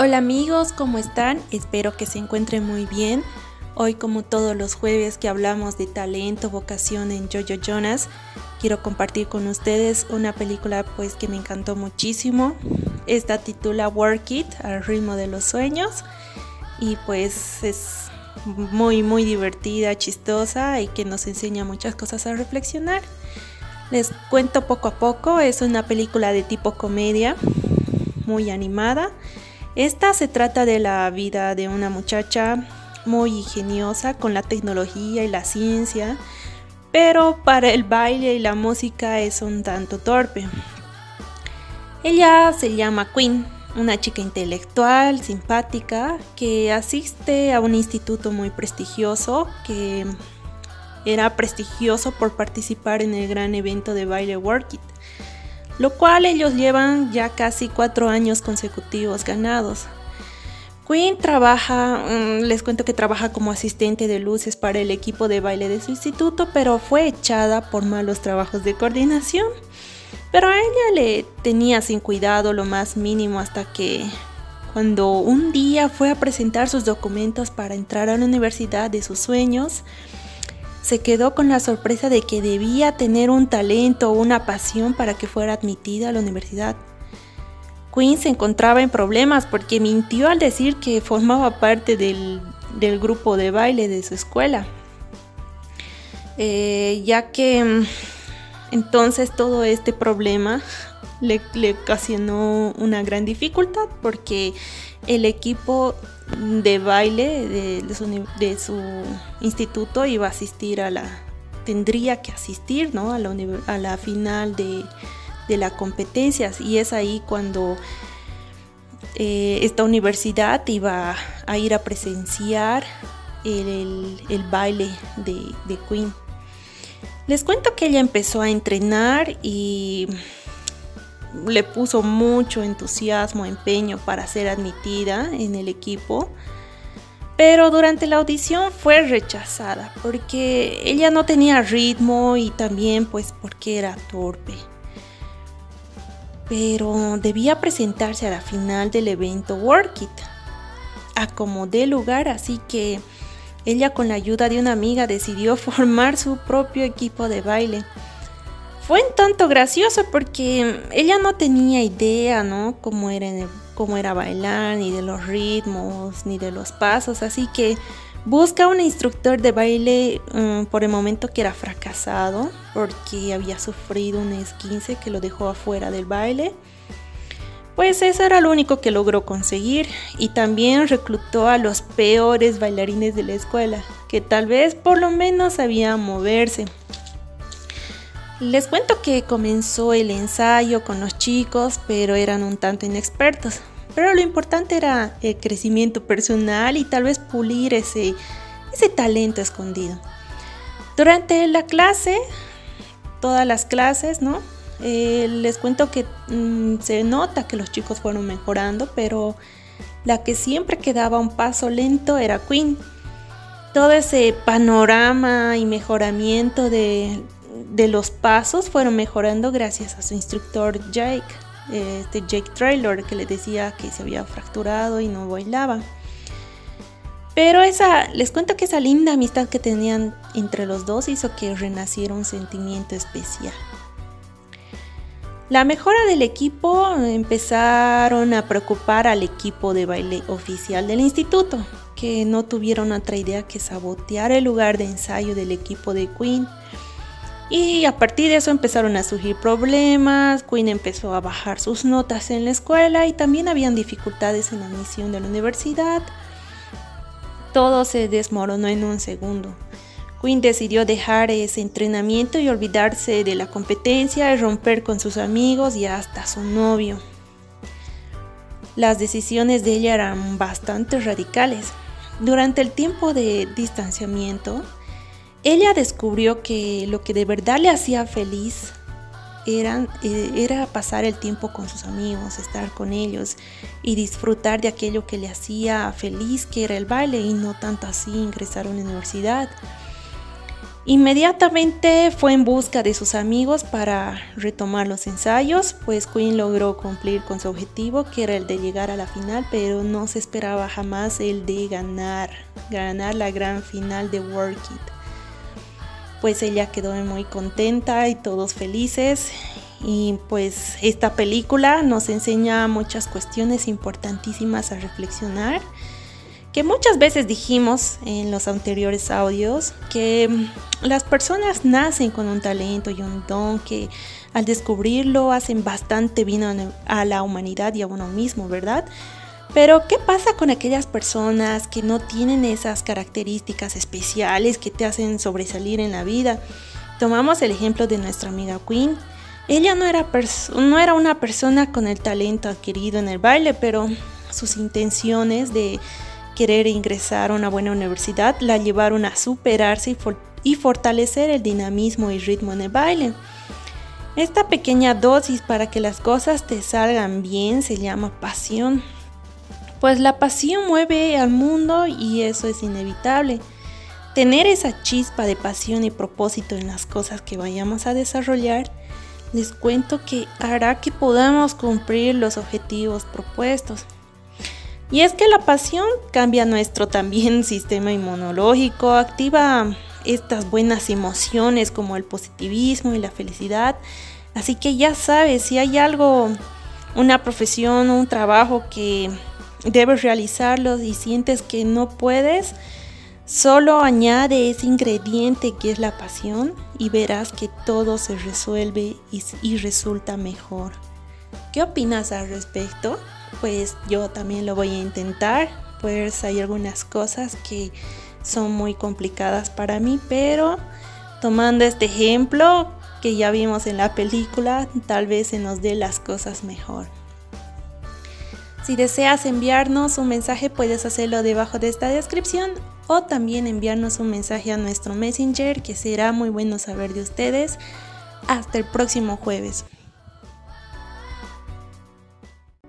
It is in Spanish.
Hola amigos, ¿cómo están? Espero que se encuentren muy bien. Hoy como todos los jueves que hablamos de talento, vocación en Jojo Jonas, quiero compartir con ustedes una película pues que me encantó muchísimo. Esta titula Work It, al ritmo de los sueños. Y pues es muy muy divertida, chistosa y que nos enseña muchas cosas a reflexionar. Les cuento poco a poco, es una película de tipo comedia, muy animada esta se trata de la vida de una muchacha muy ingeniosa con la tecnología y la ciencia, pero para el baile y la música es un tanto torpe. Ella se llama Queen, una chica intelectual, simpática, que asiste a un instituto muy prestigioso, que era prestigioso por participar en el gran evento de baile Work It lo cual ellos llevan ya casi cuatro años consecutivos ganados. Queen trabaja, mm, les cuento que trabaja como asistente de luces para el equipo de baile de su instituto, pero fue echada por malos trabajos de coordinación. Pero a ella le tenía sin cuidado lo más mínimo hasta que cuando un día fue a presentar sus documentos para entrar a la universidad de sus sueños, se quedó con la sorpresa de que debía tener un talento o una pasión para que fuera admitida a la universidad. Queen se encontraba en problemas porque mintió al decir que formaba parte del, grupo de baile de su escuela, eh, ya que mm, entonces todo este problema le, le ocasionó una gran dificultad porque el equipo de baile de, su, instituto iba a asistir a la, tendría que asistir ¿no? a, la, a la final de, de las competencias y es ahí cuando eh, esta universidad iba a ir a presenciar el, baile de, de Queen. Les cuento que ella empezó a entrenar y le puso mucho entusiasmo, empeño para ser admitida en el equipo. Pero durante la audición fue rechazada porque ella no tenía ritmo y también pues porque era torpe. Pero debía presentarse a la final del evento Work It. Acomodé lugar, así que ella con la ayuda de una amiga decidió formar su propio equipo de baile fue un tanto gracioso porque ella no tenía idea, ¿no? Cómo era, cómo era bailar, ni de los ritmos, ni de los pasos. Así que busca un instructor de baile mm, por el momento que era fracasado porque había sufrido un esquince que lo dejó afuera del baile. Pues eso era lo único que logró conseguir y también reclutó a los peores bailarines de la escuela, que tal vez por lo menos sabían moverse. Les cuento que comenzó el ensayo con los chicos, pero eran un tanto inexpertos. Pero lo importante era el crecimiento personal y tal vez pulir ese, ese talento escondido. Durante la clase, todas las clases, ¿no? Eh, les cuento que mm, se nota que los chicos fueron mejorando, pero la que siempre quedaba un paso lento era Queen. Todo ese panorama y mejoramiento de, de los pasos fueron mejorando gracias a su instructor Jake, este Jake Traylor, que le decía que se había fracturado y no bailaba. Pero esa, les cuento que esa linda amistad que tenían entre los dos hizo que renaciera un sentimiento especial. La mejora del equipo empezaron a preocupar al equipo de baile oficial del instituto, que no tuvieron otra idea que sabotear el lugar de ensayo del equipo de Queen y a partir de eso empezaron a surgir problemas, Queen empezó a bajar sus notas en la escuela y también habían dificultades en la admisión de la universidad. Todo se desmoronó en un segundo. Queen decidió dejar ese entrenamiento y olvidarse de la competencia romper con sus amigos y hasta su novio. Las decisiones de ella eran bastante radicales. Durante el tiempo de distanciamiento, ella descubrió que lo que de verdad le hacía feliz era, eh, era pasar el tiempo con sus amigos, estar con ellos y disfrutar de aquello que le hacía feliz, que era el baile, y no tanto así ingresar a una universidad. Inmediatamente fue en busca de sus amigos para retomar los ensayos, pues Queen logró cumplir con su objetivo, que era el de llegar a la final, pero no se esperaba jamás el de ganar, ganar la gran final de Work It. Pues ella quedó muy contenta y todos felices. Y pues esta película nos enseña muchas cuestiones importantísimas a reflexionar que muchas veces dijimos en los anteriores audios que las personas nacen con un talento y un don que al descubrirlo hacen bastante bien a la humanidad y a uno mismo, ¿verdad? Pero ¿qué pasa con aquellas personas que no tienen esas características especiales que te hacen sobresalir en la vida? Tomamos el ejemplo de nuestra amiga Queen. Ella no era, no era una persona con el talento adquirido en el baile, pero sus intenciones de querer ingresar a una buena universidad la llevaron a superarse y, fortalecer el dinamismo y ritmo en el baile. Esta pequeña dosis para que las cosas te salgan bien se llama pasión. Pues la pasión mueve al mundo y eso es inevitable. Tener esa chispa de pasión y propósito en las cosas que vayamos a desarrollar, les cuento que hará que podamos cumplir los objetivos propuestos. Y es que la pasión cambia nuestro también sistema inmunológico, activa estas buenas emociones como el positivismo y la felicidad. Así que ya sabes, si hay algo, una profesión, un trabajo que debes realizarlo y sientes que no puedes, solo añade ese ingrediente que es la pasión y verás que todo se resuelve y, y resulta mejor. ¿Qué opinas al respecto? pues yo también lo voy a intentar. Pues hay algunas cosas que son muy complicadas para mí, pero tomando este ejemplo que ya vimos en la película, tal vez se nos dé las cosas mejor. Si deseas enviarnos un mensaje puedes hacerlo debajo de esta descripción o también enviarnos un mensaje a nuestro messenger que será muy bueno saber de ustedes. Hasta el próximo jueves.